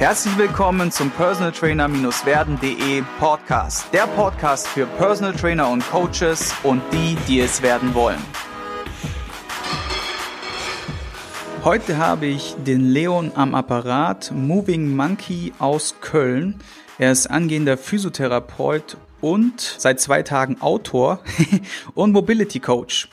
Herzlich willkommen zum Personal Trainer-werden.de Podcast. Der Podcast für Personal Trainer und Coaches und die, die es werden wollen. Heute habe ich den Leon am Apparat, Moving Monkey aus Köln. Er ist angehender Physiotherapeut und seit zwei Tagen Autor und Mobility Coach.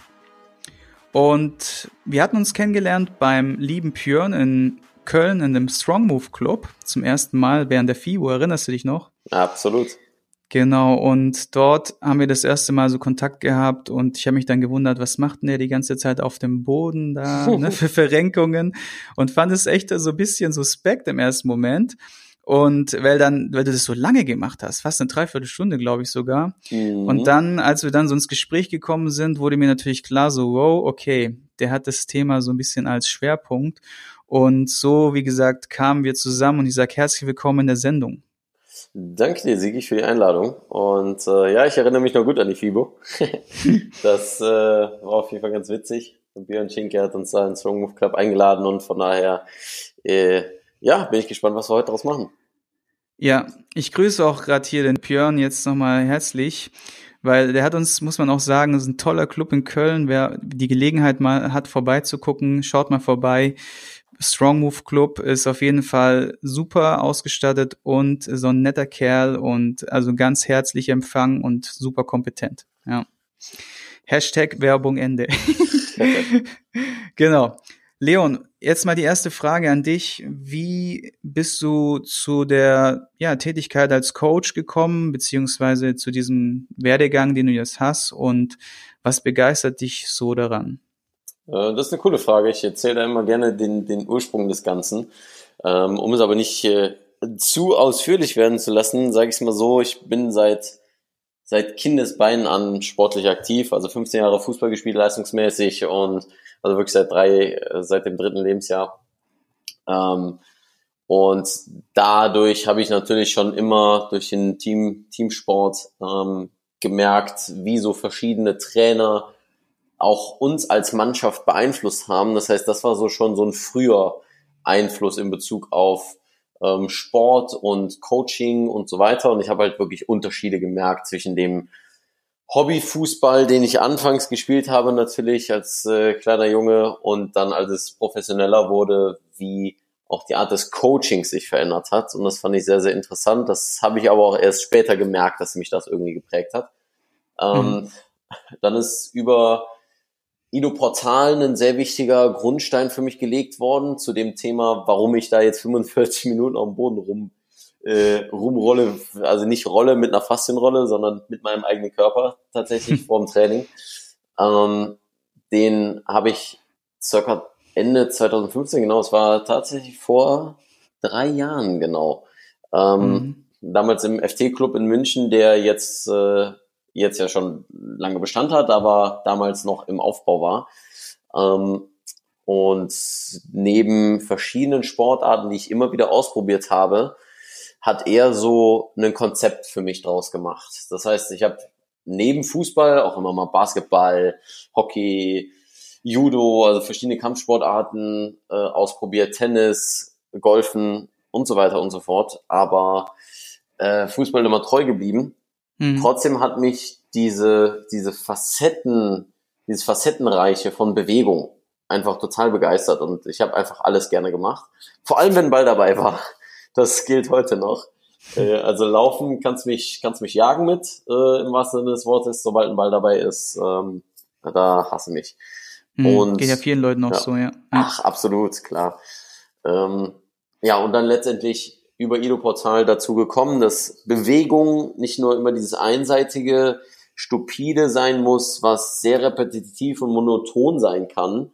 Und wir hatten uns kennengelernt beim lieben Björn in Köln in dem Strong Move Club zum ersten Mal während der FIBO. Erinnerst du dich noch? Absolut. Genau, und dort haben wir das erste Mal so Kontakt gehabt und ich habe mich dann gewundert, was macht denn der die ganze Zeit auf dem Boden da ne, für Verrenkungen und fand es echt so ein bisschen suspekt im ersten Moment. Und weil dann, weil du das so lange gemacht hast, fast eine Dreiviertelstunde, glaube ich sogar. Mhm. Und dann, als wir dann so ins Gespräch gekommen sind, wurde mir natürlich klar, so, wow, okay, der hat das Thema so ein bisschen als Schwerpunkt. Und so, wie gesagt, kamen wir zusammen und ich sage herzlich willkommen in der Sendung. Danke dir, Sigi, für die Einladung. Und äh, ja, ich erinnere mich noch gut an die FIBO. das äh, war auf jeden Fall ganz witzig. Björn Schinke hat uns da ins Strong Move Club eingeladen und von daher, äh, ja, bin ich gespannt, was wir heute daraus machen. Ja, ich grüße auch gerade hier den Björn jetzt nochmal herzlich, weil der hat uns, muss man auch sagen, ist ein toller Club in Köln. Wer die Gelegenheit mal hat, vorbeizugucken, schaut mal vorbei. Strong Move Club ist auf jeden Fall super ausgestattet und so ein netter Kerl und also ganz herzlich empfangen und super kompetent. Ja. Hashtag Werbung Ende. genau. Leon, jetzt mal die erste Frage an dich. Wie bist du zu der ja, Tätigkeit als Coach gekommen, beziehungsweise zu diesem Werdegang, den du jetzt hast und was begeistert dich so daran? Äh, das ist eine coole Frage. Ich erzähle da immer gerne den, den Ursprung des Ganzen. Ähm, um es aber nicht äh, zu ausführlich werden zu lassen, sage ich es mal so, ich bin seit, seit Kindesbeinen an sportlich aktiv, also 15 Jahre Fußball gespielt, leistungsmäßig und also wirklich seit drei, äh, seit dem dritten Lebensjahr. Ähm, und dadurch habe ich natürlich schon immer durch den Team, Teamsport ähm, gemerkt, wie so verschiedene Trainer auch uns als Mannschaft beeinflusst haben. Das heißt, das war so schon so ein früher Einfluss in Bezug auf ähm, Sport und Coaching und so weiter. Und ich habe halt wirklich Unterschiede gemerkt zwischen dem Hobbyfußball, den ich anfangs gespielt habe, natürlich als äh, kleiner Junge und dann als es professioneller wurde, wie auch die Art des Coachings sich verändert hat. Und das fand ich sehr, sehr interessant. Das habe ich aber auch erst später gemerkt, dass mich das irgendwie geprägt hat. Ähm, mhm. Dann ist über Ido Portal ein sehr wichtiger Grundstein für mich gelegt worden zu dem Thema, warum ich da jetzt 45 Minuten auf dem Boden rum äh, rumrolle, also nicht rolle mit einer Faszienrolle, sondern mit meinem eigenen Körper tatsächlich vor dem Training. Ähm, den habe ich circa Ende 2015, genau, es war tatsächlich vor drei Jahren genau. Ähm, mhm. Damals im FT-Club in München, der jetzt äh, jetzt ja schon lange Bestand hat, aber damals noch im Aufbau war. Ähm, und neben verschiedenen Sportarten, die ich immer wieder ausprobiert habe, hat er so ein Konzept für mich draus gemacht. Das heißt, ich habe neben Fußball auch immer mal Basketball, Hockey, Judo, also verschiedene Kampfsportarten äh, ausprobiert, Tennis, Golfen und so weiter und so fort. Aber äh, Fußball immer treu geblieben Mhm. Trotzdem hat mich diese, diese Facetten, dieses Facettenreiche von Bewegung einfach total begeistert und ich habe einfach alles gerne gemacht. Vor allem, wenn Ball dabei war. Das gilt heute noch. Äh, also laufen kannst mich, kannst mich jagen mit, äh, im wahrsten Sinne des Wortes, sobald ein Ball dabei ist, ähm, da hasse mich. Mhm, und, geht ja vielen Leuten auch ja, so, ja. Ach, absolut, klar. Ähm, ja, und dann letztendlich über Ido Portal dazu gekommen, dass Bewegung nicht nur immer dieses einseitige, stupide sein muss, was sehr repetitiv und monoton sein kann.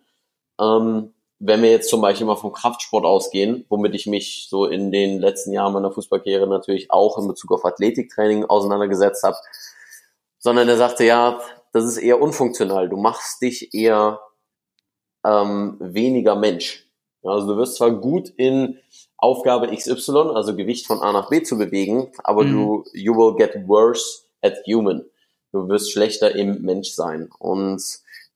Ähm, wenn wir jetzt zum Beispiel mal vom Kraftsport ausgehen, womit ich mich so in den letzten Jahren meiner Fußballkarriere natürlich auch in Bezug auf Athletiktraining auseinandergesetzt habe, sondern er sagte, ja, das ist eher unfunktional. Du machst dich eher ähm, weniger Mensch. Also du wirst zwar gut in Aufgabe XY, also Gewicht von A nach B zu bewegen, aber mhm. du, you will get worse at human. Du wirst schlechter im Mensch sein. Und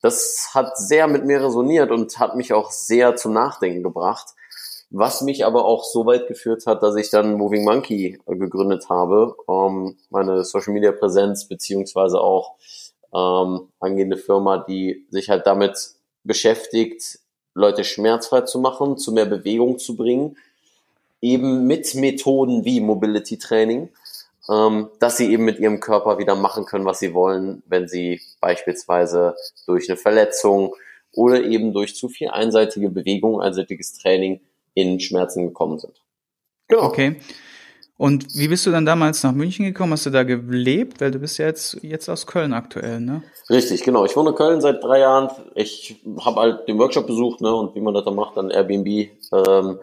das hat sehr mit mir resoniert und hat mich auch sehr zum Nachdenken gebracht. was mich aber auch so weit geführt hat, dass ich dann Moving Monkey gegründet habe, ähm, meine Social Media Präsenz beziehungsweise auch ähm, angehende Firma, die sich halt damit beschäftigt, Leute schmerzfrei zu machen, zu mehr Bewegung zu bringen, eben mit Methoden wie Mobility Training, ähm, dass sie eben mit ihrem Körper wieder machen können, was sie wollen, wenn sie beispielsweise durch eine Verletzung oder eben durch zu viel einseitige Bewegung, einseitiges Training in Schmerzen gekommen sind. Genau. Okay. Und wie bist du dann damals nach München gekommen? Hast du da gelebt? Weil du bist ja jetzt, jetzt aus Köln aktuell, ne? Richtig, genau. Ich wohne in Köln seit drei Jahren. Ich habe halt den Workshop besucht, ne? Und wie man das dann macht, dann Airbnb ähm,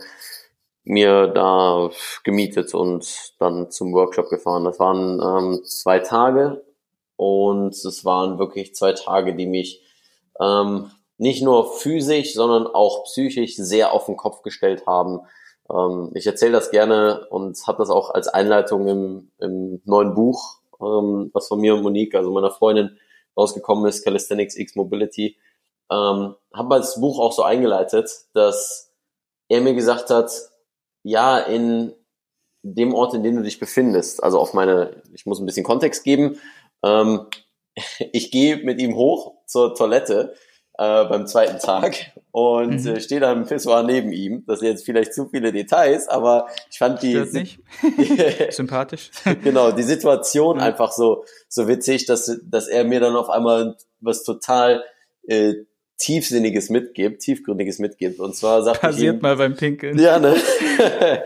mir da gemietet und dann zum Workshop gefahren. Das waren ähm, zwei Tage und es waren wirklich zwei Tage, die mich ähm, nicht nur physisch, sondern auch psychisch sehr auf den Kopf gestellt haben. Ähm, ich erzähle das gerne und habe das auch als Einleitung im, im neuen Buch, ähm, was von mir und Monique, also meiner Freundin, rausgekommen ist, Calisthenics X Mobility. Ähm, habe das Buch auch so eingeleitet, dass er mir gesagt hat, ja, in dem Ort, in dem du dich befindest, also auf meine, ich muss ein bisschen Kontext geben, ähm, ich gehe mit ihm hoch zur Toilette äh, beim zweiten Tag und mhm. äh, stehe da im Pissoir neben ihm. Das sind jetzt vielleicht zu viele Details, aber ich fand die, sympathisch. genau, die Situation ja. einfach so so witzig, dass dass er mir dann auf einmal was total äh, tiefsinniges mitgibt, tiefgründiges mitgibt. Und zwar sagt passiert ihm, mal beim Pinkeln. Ja, ne?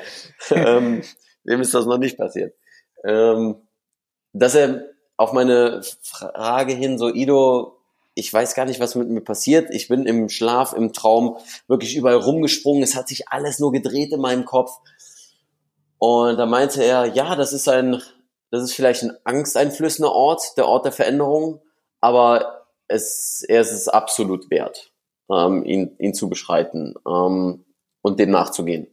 ähm, wem ist das noch nicht passiert? Ähm, dass er auf meine Frage hin so Ido ich weiß gar nicht, was mit mir passiert. Ich bin im Schlaf, im Traum wirklich überall rumgesprungen. Es hat sich alles nur gedreht in meinem Kopf. Und da meinte er, ja, das ist ein, das ist vielleicht ein angsteinflößender Ort, der Ort der Veränderung, aber es, er ist es absolut wert, ähm, ihn, ihn zu beschreiten ähm, und dem nachzugehen.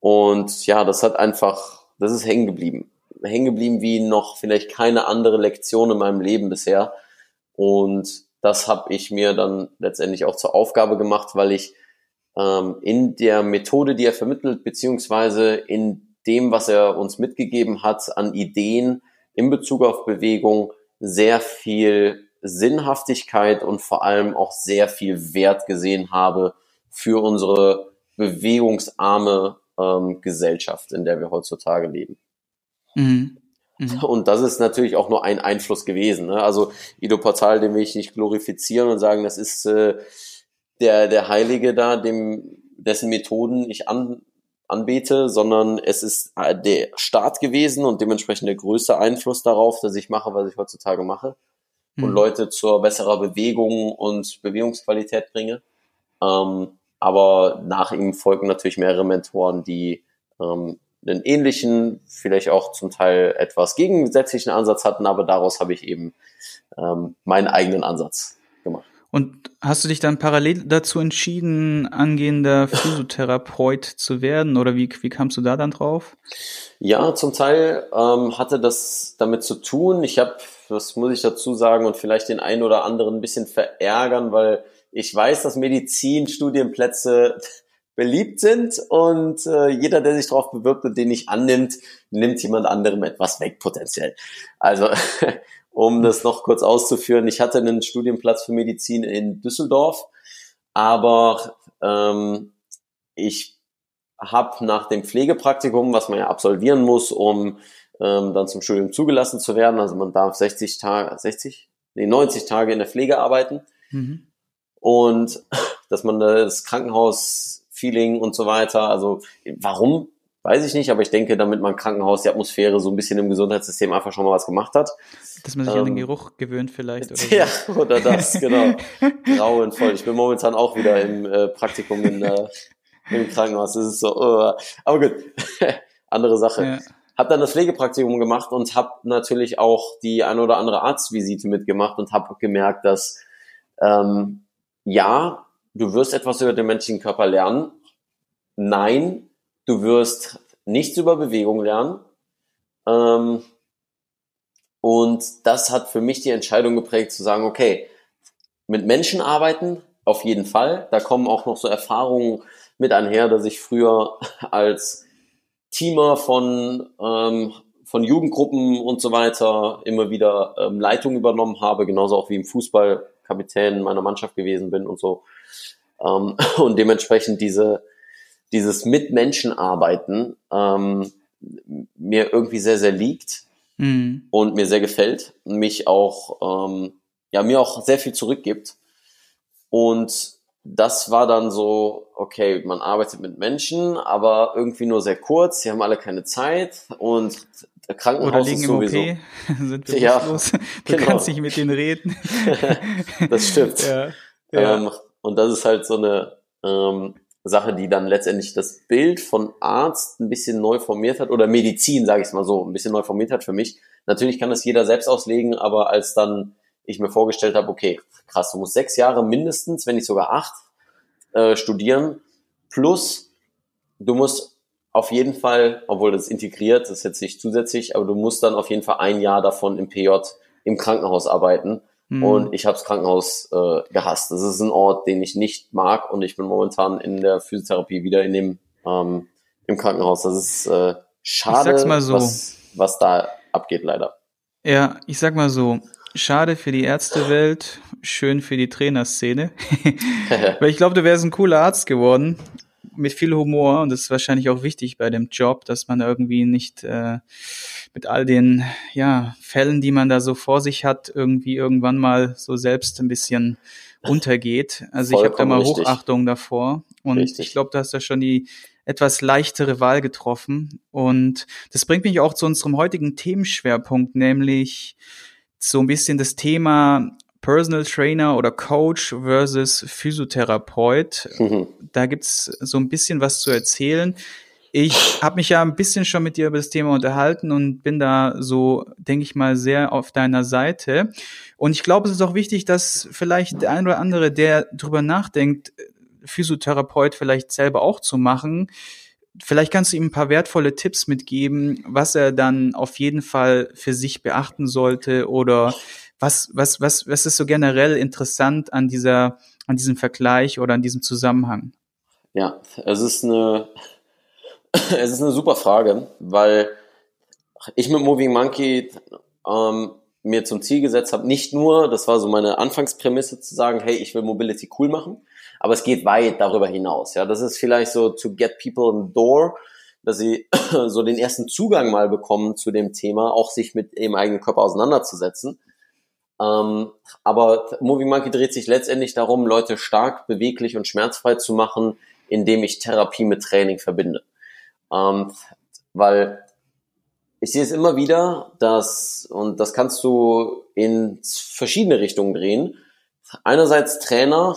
Und ja, das hat einfach, das ist hängen geblieben. Hängen geblieben wie noch vielleicht keine andere Lektion in meinem Leben bisher. Und das habe ich mir dann letztendlich auch zur Aufgabe gemacht, weil ich ähm, in der Methode, die er vermittelt, beziehungsweise in dem, was er uns mitgegeben hat an Ideen in Bezug auf Bewegung, sehr viel Sinnhaftigkeit und vor allem auch sehr viel Wert gesehen habe für unsere bewegungsarme ähm, Gesellschaft, in der wir heutzutage leben. Mhm. Mhm. Und das ist natürlich auch nur ein Einfluss gewesen. Ne? Also Ido Portal, den will ich nicht glorifizieren und sagen, das ist äh, der, der Heilige da, dem, dessen Methoden ich an, anbete, sondern es ist äh, der Staat gewesen und dementsprechend der größte Einfluss darauf, dass ich mache, was ich heutzutage mache mhm. und Leute zur besserer Bewegung und Bewegungsqualität bringe. Ähm, aber nach ihm folgen natürlich mehrere Mentoren, die ähm, einen ähnlichen, vielleicht auch zum Teil etwas gegensätzlichen Ansatz hatten, aber daraus habe ich eben ähm, meinen eigenen Ansatz. Und hast du dich dann parallel dazu entschieden, angehender Physiotherapeut zu werden oder wie, wie kamst du da dann drauf? Ja, zum Teil ähm, hatte das damit zu tun. Ich habe, das muss ich dazu sagen, und vielleicht den einen oder anderen ein bisschen verärgern, weil ich weiß, dass Medizinstudienplätze beliebt sind und äh, jeder, der sich darauf bewirbt und den nicht annimmt, nimmt jemand anderem etwas weg potenziell. Also um das noch kurz auszuführen, ich hatte einen Studienplatz für Medizin in Düsseldorf, aber ähm, ich habe nach dem Pflegepraktikum, was man ja absolvieren muss, um ähm, dann zum Studium zugelassen zu werden, also man darf 60 Tage, 60, nee, 90 Tage in der Pflege arbeiten. Mhm. Und dass man das Krankenhaus Feeling und so weiter. Also warum? Weiß ich nicht, aber ich denke, damit man Krankenhaus die Atmosphäre so ein bisschen im Gesundheitssystem einfach schon mal was gemacht hat. Dass man sich ähm, an den ähm, Geruch gewöhnt vielleicht. Oder so. Ja, oder das, genau. Grauenvoll. Ich bin momentan auch wieder im äh, Praktikum in, äh, im Krankenhaus. Das ist so, uh. aber gut, andere Sache. Ja. Hab dann das Pflegepraktikum gemacht und habe natürlich auch die ein oder andere Arztvisite mitgemacht und habe gemerkt, dass ähm, ja, du wirst etwas über den menschlichen Körper lernen. Nein, du wirst nichts über Bewegung lernen. Ähm, und das hat für mich die Entscheidung geprägt zu sagen, okay, mit Menschen arbeiten, auf jeden Fall. Da kommen auch noch so Erfahrungen mit einher, dass ich früher als Teamer von, ähm, von Jugendgruppen und so weiter immer wieder ähm, Leitung übernommen habe, genauso auch wie im Fußball Kapitän meiner Mannschaft gewesen bin und so. Ähm, und dementsprechend diese, dieses Mitmenschenarbeiten ähm, mir irgendwie sehr, sehr liegt mhm. und mir sehr gefällt, mich auch, ähm, ja, mir auch sehr viel zurückgibt. Und das war dann so, okay, man arbeitet mit Menschen, aber irgendwie nur sehr kurz, sie haben alle keine Zeit und Krankenhaus Oder liegen ist im sowieso. OP, sind wir Ja, los. Du genau. kannst nicht mit denen reden. das stimmt. ja. Ja. Ähm, und das ist halt so eine ähm, Sache, die dann letztendlich das Bild von Arzt ein bisschen neu formiert hat oder Medizin, sage ich es mal so, ein bisschen neu formiert hat für mich. Natürlich kann das jeder selbst auslegen, aber als dann ich mir vorgestellt habe, okay, krass, du musst sechs Jahre mindestens, wenn nicht sogar acht, äh, studieren, plus du musst auf jeden Fall, obwohl das integriert, das ist jetzt nicht zusätzlich, aber du musst dann auf jeden Fall ein Jahr davon im PJ im Krankenhaus arbeiten. Mhm. Und ich habe das Krankenhaus äh, gehasst. Das ist ein Ort, den ich nicht mag und ich bin momentan in der Physiotherapie wieder in dem ähm, im Krankenhaus. Das ist äh, schade, so. was, was da abgeht leider. Ja, ich sag mal so, schade für die Ärztewelt, schön für die Trainerszene. Weil ich glaube, du wärst ein cooler Arzt geworden, mit viel Humor und das ist wahrscheinlich auch wichtig bei dem Job, dass man irgendwie nicht äh, mit all den ja, Fällen, die man da so vor sich hat, irgendwie irgendwann mal so selbst ein bisschen untergeht. Also ich habe da Vollkommen mal richtig. Hochachtung davor und Richtig. ich glaube, du hast da schon die etwas leichtere Wahl getroffen und das bringt mich auch zu unserem heutigen Themenschwerpunkt, nämlich so ein bisschen das Thema Personal Trainer oder Coach versus Physiotherapeut. Mhm. Da gibt's so ein bisschen was zu erzählen. Ich habe mich ja ein bisschen schon mit dir über das Thema unterhalten und bin da so, denke ich mal, sehr auf deiner Seite. Und ich glaube, es ist auch wichtig, dass vielleicht der ein oder andere, der drüber nachdenkt, Physiotherapeut vielleicht selber auch zu machen, vielleicht kannst du ihm ein paar wertvolle Tipps mitgeben, was er dann auf jeden Fall für sich beachten sollte oder was, was, was, was ist so generell interessant an dieser, an diesem Vergleich oder an diesem Zusammenhang? Ja, es ist eine, es ist eine super Frage, weil ich mit Moving Monkey ähm, mir zum Ziel gesetzt habe, nicht nur, das war so meine Anfangsprämisse zu sagen, hey, ich will Mobility cool machen, aber es geht weit darüber hinaus. Ja, das ist vielleicht so to get people in the door, dass sie so den ersten Zugang mal bekommen zu dem Thema, auch sich mit ihrem eigenen Körper auseinanderzusetzen. Ähm, aber Moving Monkey dreht sich letztendlich darum, Leute stark, beweglich und schmerzfrei zu machen, indem ich Therapie mit Training verbinde. Ähm, weil ich sehe es immer wieder, dass, und das kannst du in verschiedene Richtungen drehen, einerseits Trainer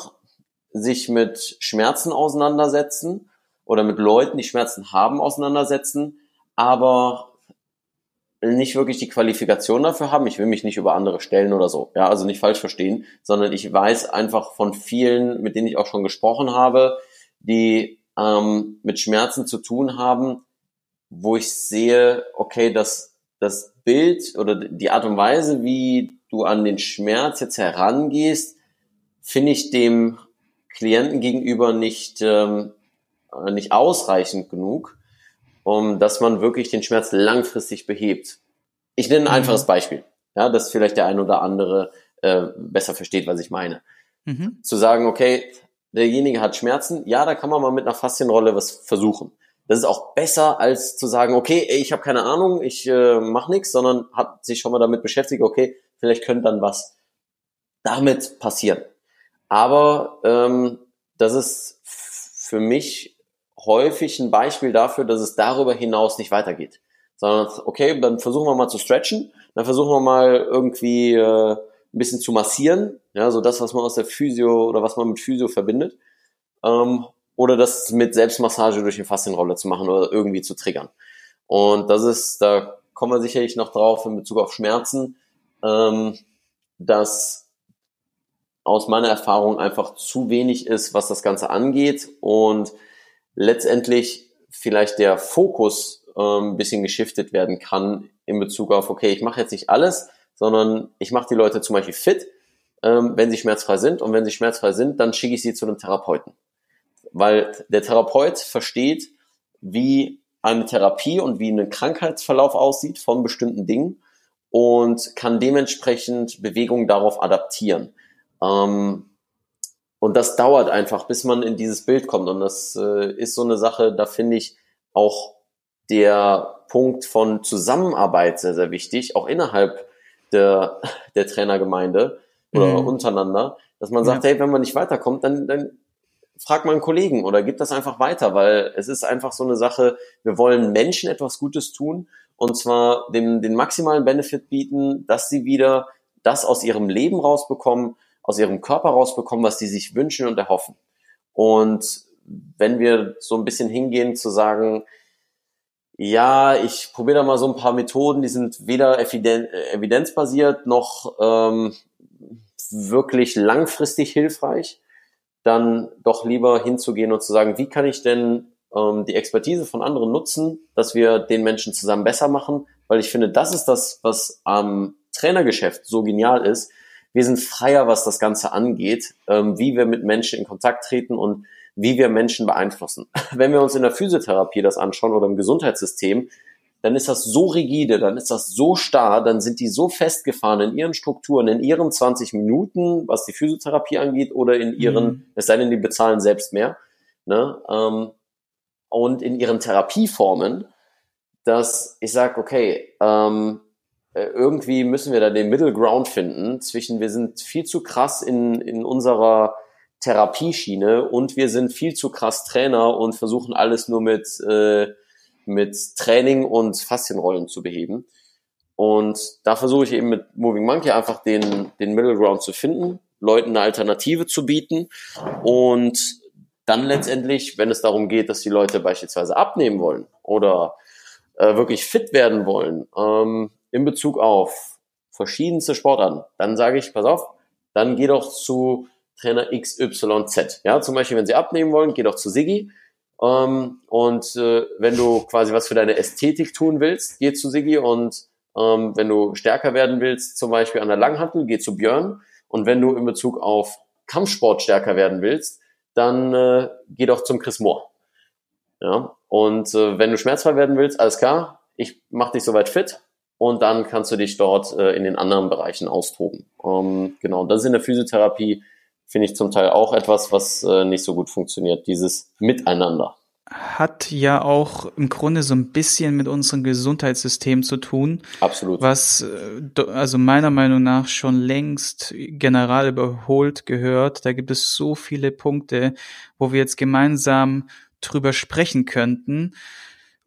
sich mit Schmerzen auseinandersetzen oder mit Leuten, die Schmerzen haben, auseinandersetzen, aber nicht wirklich die Qualifikation dafür haben. Ich will mich nicht über andere stellen oder so. Ja, also nicht falsch verstehen, sondern ich weiß einfach von vielen, mit denen ich auch schon gesprochen habe, die ähm, mit Schmerzen zu tun haben, wo ich sehe, okay, das, das Bild oder die Art und Weise, wie du an den Schmerz jetzt herangehst, finde ich dem Klienten gegenüber nicht, ähm, nicht ausreichend genug, um dass man wirklich den Schmerz langfristig behebt. Ich nenne ein Mhm. einfaches Beispiel, ja, dass vielleicht der ein oder andere äh, besser versteht, was ich meine. Mhm. Zu sagen, okay, derjenige hat Schmerzen, ja, da kann man mal mit einer Faszienrolle was versuchen. Das ist auch besser, als zu sagen, okay, ey, ich habe keine Ahnung, ich äh, mache nichts, sondern hat sich schon mal damit beschäftigt, okay, vielleicht könnte dann was damit passieren. Aber ähm, das ist für mich häufig ein Beispiel dafür, dass es darüber hinaus nicht weitergeht. Sondern, okay, dann versuchen wir mal zu stretchen, dann versuchen wir mal irgendwie äh, ein bisschen zu massieren, ja, so das, was man aus der Physio oder was man mit Physio verbindet. Ähm, oder das mit Selbstmassage durch eine Faszienrolle zu machen oder irgendwie zu triggern. Und das ist, da kommen wir sicherlich noch drauf in Bezug auf Schmerzen, ähm, dass aus meiner Erfahrung einfach zu wenig ist, was das Ganze angeht und letztendlich vielleicht der Fokus ähm, ein bisschen geschiftet werden kann in Bezug auf, okay, ich mache jetzt nicht alles, sondern ich mache die Leute zum Beispiel fit, ähm, wenn sie schmerzfrei sind und wenn sie schmerzfrei sind, dann schicke ich sie zu einem Therapeuten. weil der Therapeut versteht, wie eine Therapie und wie ein Krankheitsverlauf aussieht von bestimmten Dingen und kann dementsprechend Bewegungen darauf adaptieren. Ähm, und das dauert einfach, bis man in dieses Bild kommt. Und das äh, ist so eine Sache, da finde ich auch der Punkt von Zusammenarbeit sehr, sehr wichtig, auch innerhalb der, der Trainergemeinde oder mhm. untereinander, dass man sagt, ja. hey, wenn man nicht weiterkommt, dann, dann frag mal einen Kollegen oder gib das einfach weiter, weil es ist einfach so eine Sache, wir wollen Menschen etwas Gutes tun und zwar den, den maximalen Benefit bieten, dass sie wieder das aus ihrem Leben rausbekommen, aus ihrem Körper rausbekommen, was sie sich wünschen und erhoffen. Und wenn wir so ein bisschen hingehen zu sagen, ja, ich probiere da mal so ein paar Methoden, die sind weder evidenzbasiert noch ähm, wirklich langfristig hilfreich, dann doch lieber hinzugehen und zu sagen, wie kann ich denn ähm, die Expertise von anderen nutzen, dass wir den Menschen zusammen besser machen, weil ich finde, das ist das, was am Trainergeschäft so genial ist. Wir sind freier, was das Ganze angeht, ähm, wie wir mit Menschen in Kontakt treten und wie wir Menschen beeinflussen. Wenn wir uns in der Physiotherapie das anschauen oder im Gesundheitssystem, dann ist das so rigide, dann ist das so starr, dann sind die so festgefahren in ihren Strukturen, in ihren 20 Minuten, was die Physiotherapie angeht, oder in ihren, mhm. es sei denn, die bezahlen selbst mehr, ne? Ähm, und in ihren Therapieformen, dass ich sage, okay, ähm, äh, irgendwie müssen wir da den Middle Ground finden zwischen, wir sind viel zu krass in, in unserer Therapieschiene und wir sind viel zu krass Trainer und versuchen alles nur mit, äh, mit Training und Faszienrollen zu beheben. Und da versuche ich eben mit Moving Monkey einfach den, den Middle Ground zu finden, Leuten eine Alternative zu bieten und dann letztendlich, wenn es darum geht, dass die Leute beispielsweise abnehmen wollen oder äh, wirklich fit werden wollen, ähm, in Bezug auf verschiedenste Sportarten, dann sage ich, pass auf, dann geh doch zu Trainer XYZ. Ja, zum Beispiel, wenn sie abnehmen wollen, geh doch zu Siggi. Ähm, und äh, wenn du quasi was für deine Ästhetik tun willst, geh zu Siggi. Und ähm, wenn du stärker werden willst, zum Beispiel an der Langhantel, geh zu Björn. Und wenn du in Bezug auf Kampfsport stärker werden willst, dann äh, geh doch zum Chris Moore. Ja, und äh, wenn du schmerzfrei werden willst, alles klar, ich mach dich soweit fit und dann kannst du dich dort äh, in den anderen Bereichen austoben. Ähm, genau, das ist in der Physiotherapie finde ich zum Teil auch etwas, was äh, nicht so gut funktioniert, dieses Miteinander. Hat ja auch im Grunde so ein bisschen mit unserem Gesundheitssystem zu tun. Absolut. Was äh, also meiner Meinung nach schon längst general überholt gehört. Da gibt es so viele Punkte, wo wir jetzt gemeinsam drüber sprechen könnten.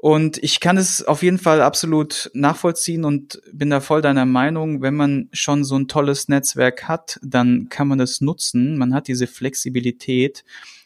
Und ich kann es auf jeden Fall absolut nachvollziehen und bin da voll deiner Meinung, wenn man schon so ein tolles Netzwerk hat, dann kann man das nutzen. Man hat diese Flexibilität.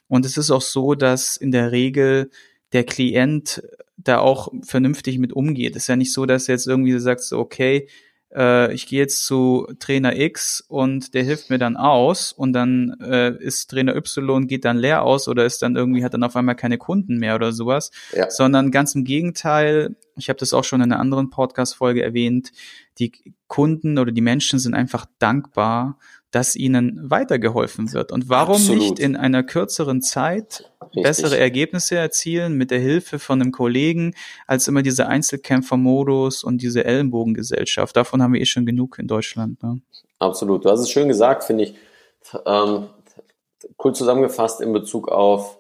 Und es ist auch so, dass in der Regel der Klient da auch vernünftig mit umgeht. Es ist ja nicht so, dass er jetzt irgendwie sagt, so, okay, äh, ich gehe jetzt zu Trainer X und der hilft mir dann aus und dann äh, ist Trainer Y geht dann leer aus oder ist dann irgendwie hat dann auf einmal keine Kunden mehr oder sowas, ja. sondern ganz im Gegenteil. Ich habe das auch schon in einer anderen Podcast-Folge erwähnt. Die Kunden oder die Menschen sind einfach dankbar dass ihnen weitergeholfen wird. Und warum Absolut. nicht in einer kürzeren Zeit Richtig. bessere Ergebnisse erzielen mit der Hilfe von einem Kollegen, als immer dieser Einzelkämpfermodus und diese Ellenbogengesellschaft. Davon haben wir eh schon genug in Deutschland. Ne? Absolut. Du hast es schön gesagt, finde ich. Ähm, cool zusammengefasst in Bezug auf,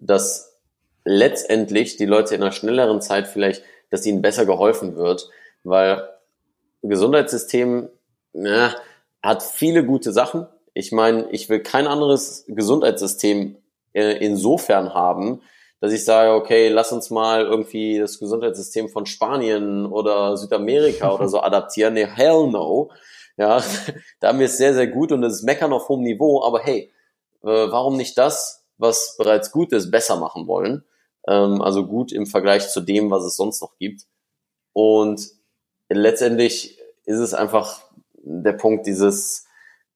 dass letztendlich die Leute in einer schnelleren Zeit vielleicht, dass ihnen besser geholfen wird, weil Gesundheitssystem, na, hat viele gute Sachen. Ich meine, ich will kein anderes Gesundheitssystem äh, insofern haben, dass ich sage, okay, lass uns mal irgendwie das Gesundheitssystem von Spanien oder Südamerika oder so adaptieren. Nee, hell no. Ja, da haben wir es sehr, sehr gut und es ist Meckern auf hohem Niveau, aber hey, äh, warum nicht das, was bereits gut ist, besser machen wollen? Ähm, also gut im Vergleich zu dem, was es sonst noch gibt. Und letztendlich ist es einfach der Punkt dieses,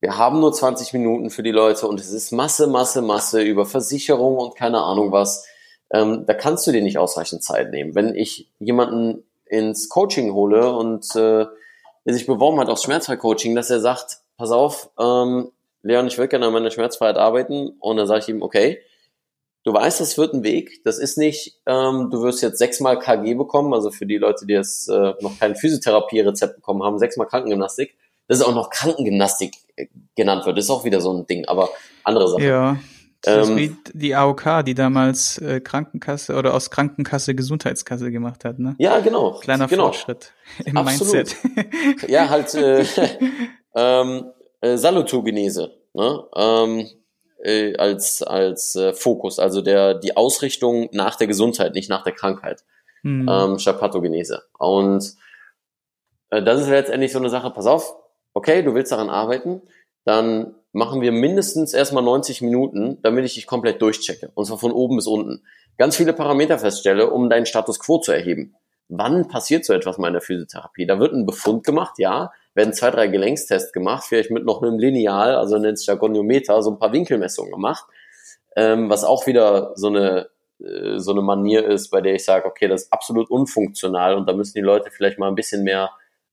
wir haben nur 20 Minuten für die Leute und es ist Masse, Masse, Masse über Versicherung und keine Ahnung was. Ähm, da kannst du dir nicht ausreichend Zeit nehmen. Wenn ich jemanden ins Coaching hole und äh, der sich beworben hat aufs Schmerzfrei-Coaching, dass er sagt, pass auf, ähm, Leon, ich will gerne an meiner Schmerzfreiheit arbeiten und dann sage ich ihm, okay, du weißt, es wird ein Weg. Das ist nicht, ähm, du wirst jetzt sechsmal KG bekommen, also für die Leute, die jetzt äh, noch kein Physiotherapie-Rezept bekommen haben, sechsmal Krankengymnastik. Das ist auch noch Krankengymnastik äh, genannt wird. Das ist auch wieder so ein Ding, aber andere Sachen. Ja. Das ähm, ist wie die AOK, die damals äh, Krankenkasse oder aus Krankenkasse Gesundheitskasse gemacht hat, ne? Ja, genau. Kleiner genau. Fortschritt im Absolut. Mindset. ja, halt äh, ähm, äh, Salutogenese, ne? Ähm, äh, als als äh, Fokus, also der die Ausrichtung nach der Gesundheit, nicht nach der Krankheit, mhm. ähm, statt Pathogenese. Und äh, das ist letztendlich so eine Sache. Pass auf, okay, du willst daran arbeiten, dann machen wir mindestens erstmal 90 Minuten, damit ich dich komplett durchchecke. Und zwar von oben bis unten. Ganz viele Parameter feststelle, um deinen Status quo zu erheben. Wann passiert so etwas mal in der Physiotherapie? Da wird ein Befund gemacht, ja, werden zwei, drei Gelenkstests gemacht, vielleicht mit noch einem Lineal, also nennt sich Goniometer, so ein paar Winkelmessungen gemacht, ähm, was auch wieder so eine äh, so eine Manier ist, bei der ich sage, okay, das ist absolut unfunktional und da müssen die Leute vielleicht mal ein bisschen mehr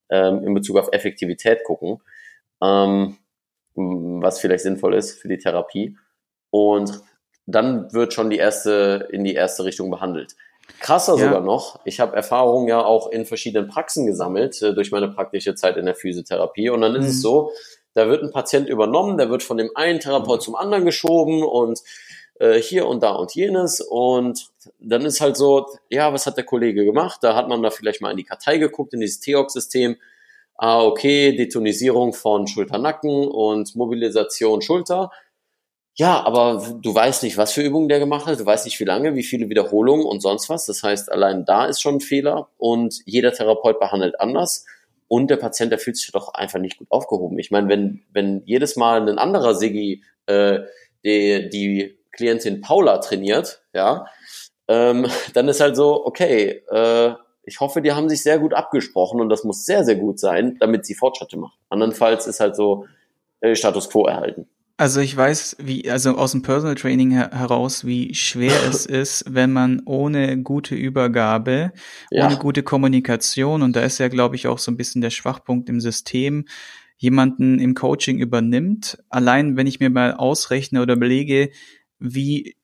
ähm, in Bezug auf Effektivität gucken. Ähm, was vielleicht sinnvoll ist für die Therapie. Und dann wird schon die erste in die erste Richtung behandelt. Krasser ja. sogar noch, ich habe Erfahrungen ja auch in verschiedenen Praxen gesammelt äh, durch meine praktische Zeit in der Physiotherapie. Und dann ist mhm. es so, da wird ein Patient übernommen, der wird von dem einen Therapeut zum anderen geschoben und äh, hier und da und jenes. Und dann ist halt so, ja, was hat der Kollege gemacht? Da hat man da vielleicht mal in die Kartei geguckt, in dieses TEOX-System ah, okay, Detonisierung von Schulternacken und Mobilisation Schulter. Ja, aber du weißt nicht, was für Übungen der gemacht hat, du weißt nicht, wie lange, wie viele Wiederholungen und sonst was. Das heißt, allein da ist schon ein Fehler und jeder Therapeut behandelt anders und der Patient, der fühlt sich doch einfach nicht gut aufgehoben. Ich meine, wenn, wenn jedes Mal ein anderer Sigi äh, die, die Klientin Paula trainiert, ja, ähm, dann ist halt so, okay, äh, ich hoffe, die haben sich sehr gut abgesprochen und das muss sehr, sehr gut sein, damit sie Fortschritte machen. Andernfalls ist halt so äh, Status quo erhalten. Also ich weiß, wie, also aus dem Personal Training her heraus, wie schwer es ist, wenn man ohne gute Übergabe, ja. ohne gute Kommunikation, und da ist ja, glaube ich, auch so ein bisschen der Schwachpunkt im System, jemanden im Coaching übernimmt. Allein wenn ich mir mal ausrechne oder belege, wie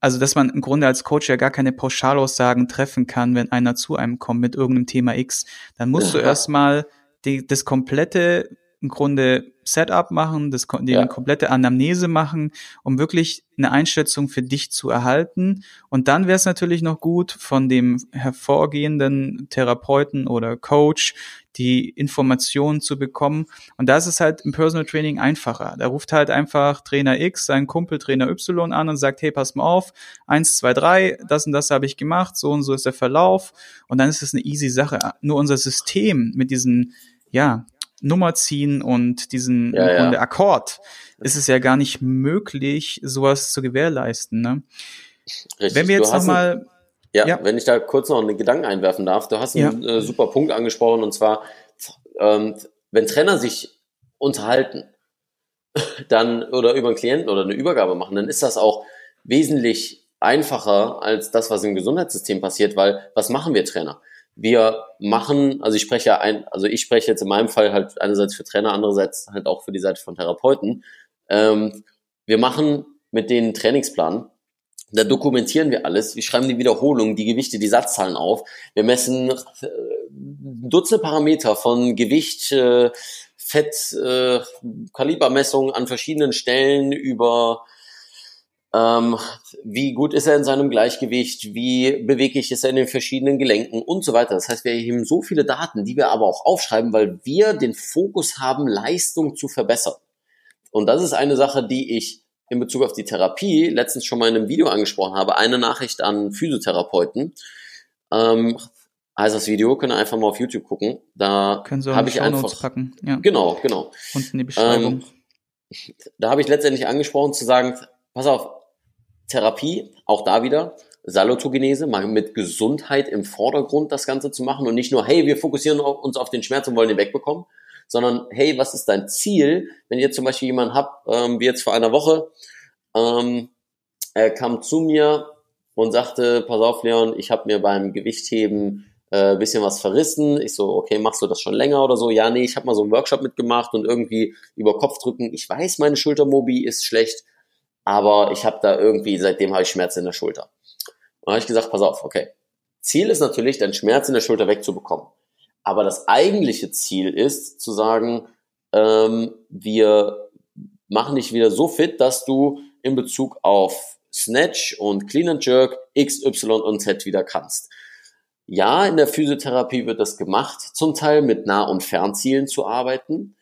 also dass man im Grunde als Coach ja gar keine Pauschalaussagen treffen kann, wenn einer zu einem kommt mit irgendeinem Thema X, dann musst ja. du erstmal die, das komplette im Grunde Setup machen, das, die ja. komplette Anamnese machen, um wirklich eine Einschätzung für dich zu erhalten. Und dann wäre es natürlich noch gut, von dem hervorgehenden Therapeuten oder Coach die Informationen zu bekommen. Und da ist es halt im Personal Training einfacher. Da ruft halt einfach Trainer X seinen Kumpel Trainer Y an und sagt, hey, pass mal auf, eins, zwei, drei, das und das habe ich gemacht, so und so ist der Verlauf. Und dann ist es eine easy Sache. Nur unser System mit diesen, ja, Nummer ziehen und diesen ja, im Grunde ja. Akkord, ist es ja gar nicht möglich, sowas zu gewährleisten. Ne? Richtig. Wenn wir jetzt nochmal ja, ja, wenn ich da kurz noch einen Gedanken einwerfen darf. Du hast einen ja. äh, super Punkt angesprochen und zwar, ähm, wenn Trainer sich unterhalten, dann oder über einen Klienten oder eine Übergabe machen, dann ist das auch wesentlich einfacher als das, was im Gesundheitssystem passiert, weil was machen wir Trainer? Wir machen, also ich spreche ja ein, also ich spreche jetzt in meinem Fall halt einerseits für Trainer, andererseits halt auch für die Seite von Therapeuten. Ähm, wir machen mit denen Trainingsplan da dokumentieren wir alles. Wir schreiben die Wiederholungen, die Gewichte, die Satzzahlen auf. Wir messen äh, Dutzende Parameter von Gewicht, äh, Fett, äh, an verschiedenen Stellen über ähm, wie gut ist er in seinem Gleichgewicht, wie beweglich ist er in den verschiedenen Gelenken und so weiter. Das heißt, wir erheben so viele Daten, die wir aber auch aufschreiben, weil wir den Fokus haben, Leistung zu verbessern. Und das ist eine Sache, die ich in Bezug auf die Therapie letztens schon mal in einem Video angesprochen habe, eine Nachricht an Physiotherapeuten. Ähm, heißt das Video, könnt ihr einfach mal auf YouTube gucken. Da habe ich einfach packen. Ja. Genau, genau. Unten die Beschreibung. Ähm, da habe ich letztendlich angesprochen zu sagen, pass auf, Therapie, auch da wieder, Salutogenese, mal mit Gesundheit im Vordergrund das Ganze zu machen und nicht nur, hey, wir fokussieren uns auf den Schmerz und wollen ihn wegbekommen, sondern hey, was ist dein Ziel? Wenn ihr jetzt zum Beispiel jemanden habt, ähm, wie jetzt vor einer Woche, ähm, er kam zu mir und sagte, pass auf, Leon, ich habe mir beim Gewichtheben äh, bisschen was verrissen. Ich so, okay, machst du das schon länger oder so? Ja, nee, ich habe mal so einen Workshop mitgemacht und irgendwie über Kopf drücken. Ich weiß, meine Schultermobi ist schlecht, aber ich habe da irgendwie, seitdem habe ich Schmerzen in der Schulter. Und habe ich gesagt, pass auf, okay. Ziel ist natürlich, deinen Schmerz in der Schulter wegzubekommen. Aber das eigentliche Ziel ist zu sagen, ähm, wir machen dich wieder so fit, dass du in Bezug auf Snatch und Clean and Jerk X, Y und Z wieder kannst. Ja, in der Physiotherapie wird das gemacht, zum Teil mit Nah- und Fernzielen zu arbeiten,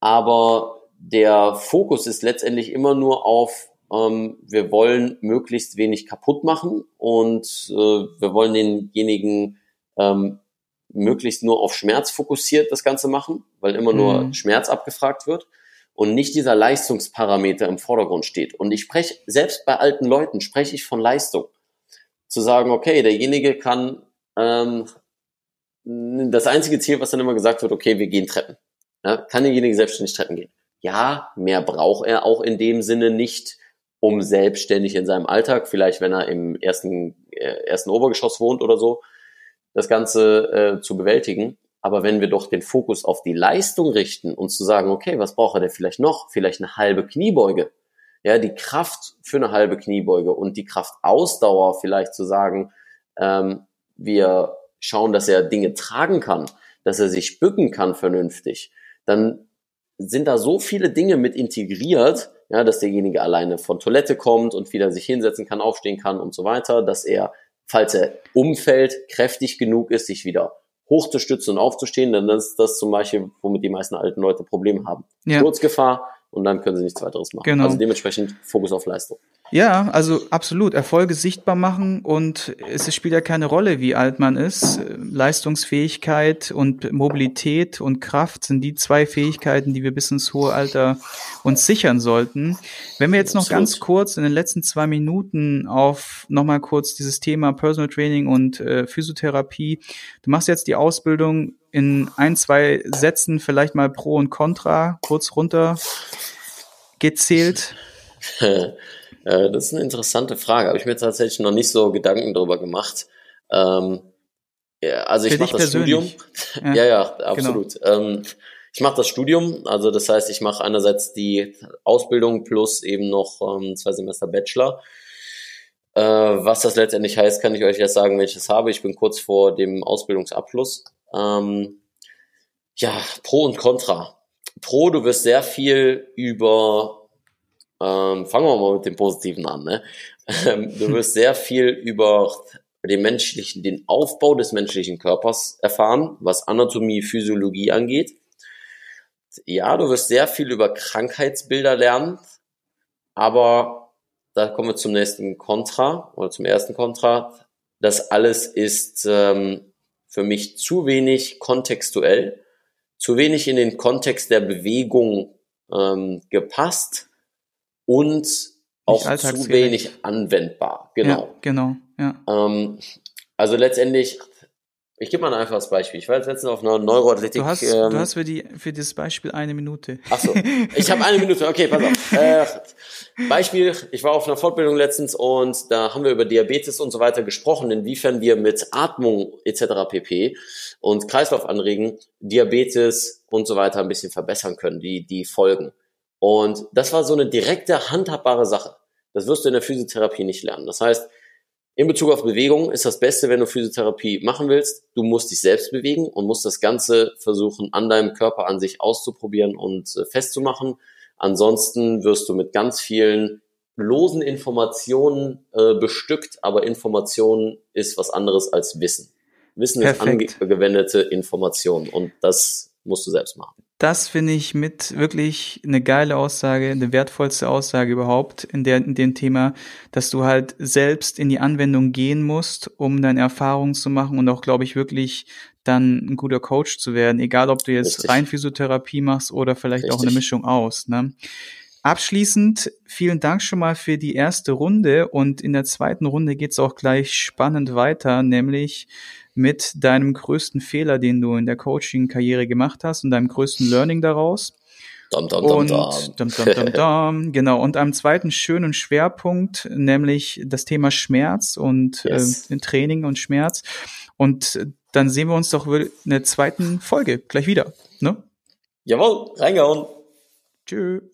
aber der Fokus ist letztendlich immer nur auf, ähm, wir wollen möglichst wenig kaputt machen und äh, wir wollen denjenigen ähm, möglichst nur auf Schmerz fokussiert das Ganze machen, weil immer nur mhm. Schmerz abgefragt wird und nicht dieser Leistungsparameter im Vordergrund steht. Und ich spreche, selbst bei alten Leuten spreche ich von Leistung. Zu sagen, okay, derjenige kann, ähm, das einzige Ziel, was dann immer gesagt wird, okay, wir gehen Treppen. Ja, kann derjenige selbstständig Treppen gehen? Ja, mehr braucht er auch in dem Sinne nicht, um selbstständig in seinem Alltag, vielleicht wenn er im ersten, äh, ersten Obergeschoss wohnt oder so, das Ganze äh, zu bewältigen. Aber wenn wir doch den Fokus auf die Leistung richten und zu sagen, okay, was braucht er denn vielleicht noch? Vielleicht eine halbe Kniebeuge. Ja, die Kraft für eine halbe Kniebeuge und die Kraftausdauer vielleicht zu sagen, ähm, wir schauen, dass er Dinge tragen kann, dass er sich bücken kann vernünftig, dann sind da so viele Dinge mit integriert, ja, dass derjenige alleine von Toilette kommt und wieder sich hinsetzen kann, aufstehen kann und so weiter, dass er falls er umfällt, kräftig genug ist, sich wieder hochzustützen und aufzustehen, dann ist das zum Beispiel, womit die meisten alten Leute Probleme haben. Ja. Sturzgefahr und dann können sie nichts weiteres machen. Genau. Also dementsprechend Fokus auf Leistung. Ja, also absolut. Erfolge sichtbar machen und es spielt ja keine Rolle, wie alt man ist. Leistungsfähigkeit und Mobilität und Kraft sind die zwei Fähigkeiten, die wir bis ins hohe Alter uns sichern sollten. Wenn wir jetzt noch absolut. ganz kurz in den letzten zwei Minuten auf nochmal kurz dieses Thema Personal Training und äh, Physiotherapie. Du machst jetzt die Ausbildung in ein, zwei Sätzen vielleicht mal Pro und Contra kurz runter gezählt. Äh, das ist eine interessante Frage. Habe ich mir tatsächlich noch nicht so Gedanken darüber gemacht. Ähm, ja, also ich mache das persönlich. Studium. Ja, ja, ja genau. absolut. Genau. Ähm, ich mache das Studium, also das heißt, ich mache einerseits die Ausbildung plus eben noch ähm, zwei Semester Bachelor. Äh, was das letztendlich heißt, kann ich euch erst sagen, wenn ich es habe. Ich bin kurz vor dem Ausbildungsabschluss. Ähm, ja, Pro und Contra. Pro, du wirst sehr viel über ähm, fangen wir mal mit dem Positiven an. Ne? Ähm, du wirst sehr viel über den menschlichen, den Aufbau des menschlichen Körpers erfahren, was Anatomie, Physiologie angeht. Ja, du wirst sehr viel über Krankheitsbilder lernen, aber da kommen wir zum nächsten Kontra oder zum ersten Kontra. Das alles ist ähm, für mich zu wenig kontextuell, zu wenig in den Kontext der Bewegung ähm, gepasst und auch zu wenig anwendbar. Genau. Ja, genau. Ja. Ähm, also letztendlich, ich gebe mal ein einfaches Beispiel. Ich war jetzt letztens auf einer Neuroathletik. Du hast, ähm, du hast für, die, für dieses Beispiel eine Minute. Ach so, ich habe eine Minute. Okay, pass auf. Äh, Beispiel, ich war auf einer Fortbildung letztens und da haben wir über Diabetes und so weiter gesprochen, inwiefern wir mit Atmung etc. pp. und Kreislauf anregen, Diabetes und so weiter ein bisschen verbessern können, die, die Folgen. Und das war so eine direkte, handhabbare Sache. Das wirst du in der Physiotherapie nicht lernen. Das heißt, in Bezug auf Bewegung ist das Beste, wenn du Physiotherapie machen willst, du musst dich selbst bewegen und musst das Ganze versuchen, an deinem Körper an sich auszuprobieren und äh, festzumachen. Ansonsten wirst du mit ganz vielen losen Informationen äh, bestückt, aber Information ist was anderes als Wissen. Wissen Perfekt. ist angewendete Information und das musst du selbst machen das finde ich mit wirklich eine geile Aussage, eine wertvollste Aussage überhaupt in, der, in dem Thema, dass du halt selbst in die Anwendung gehen musst, um deine Erfahrungen zu machen und auch, glaube ich, wirklich dann ein guter Coach zu werden, egal ob du jetzt Richtig. rein Physiotherapie machst oder vielleicht Richtig. auch eine Mischung aus. Ne? Abschließend vielen Dank schon mal für die erste Runde und in der zweiten Runde geht's auch gleich spannend weiter, nämlich mit deinem größten Fehler, den du in der Coaching-Karriere gemacht hast und deinem größten Learning daraus. Dum, dum, und dum, dum, dum, genau und einem zweiten schönen Schwerpunkt, nämlich das Thema Schmerz und yes. äh, Training und Schmerz. Und dann sehen wir uns doch in der zweiten Folge gleich wieder. Ne? Jawohl, reingehauen. Tschüss.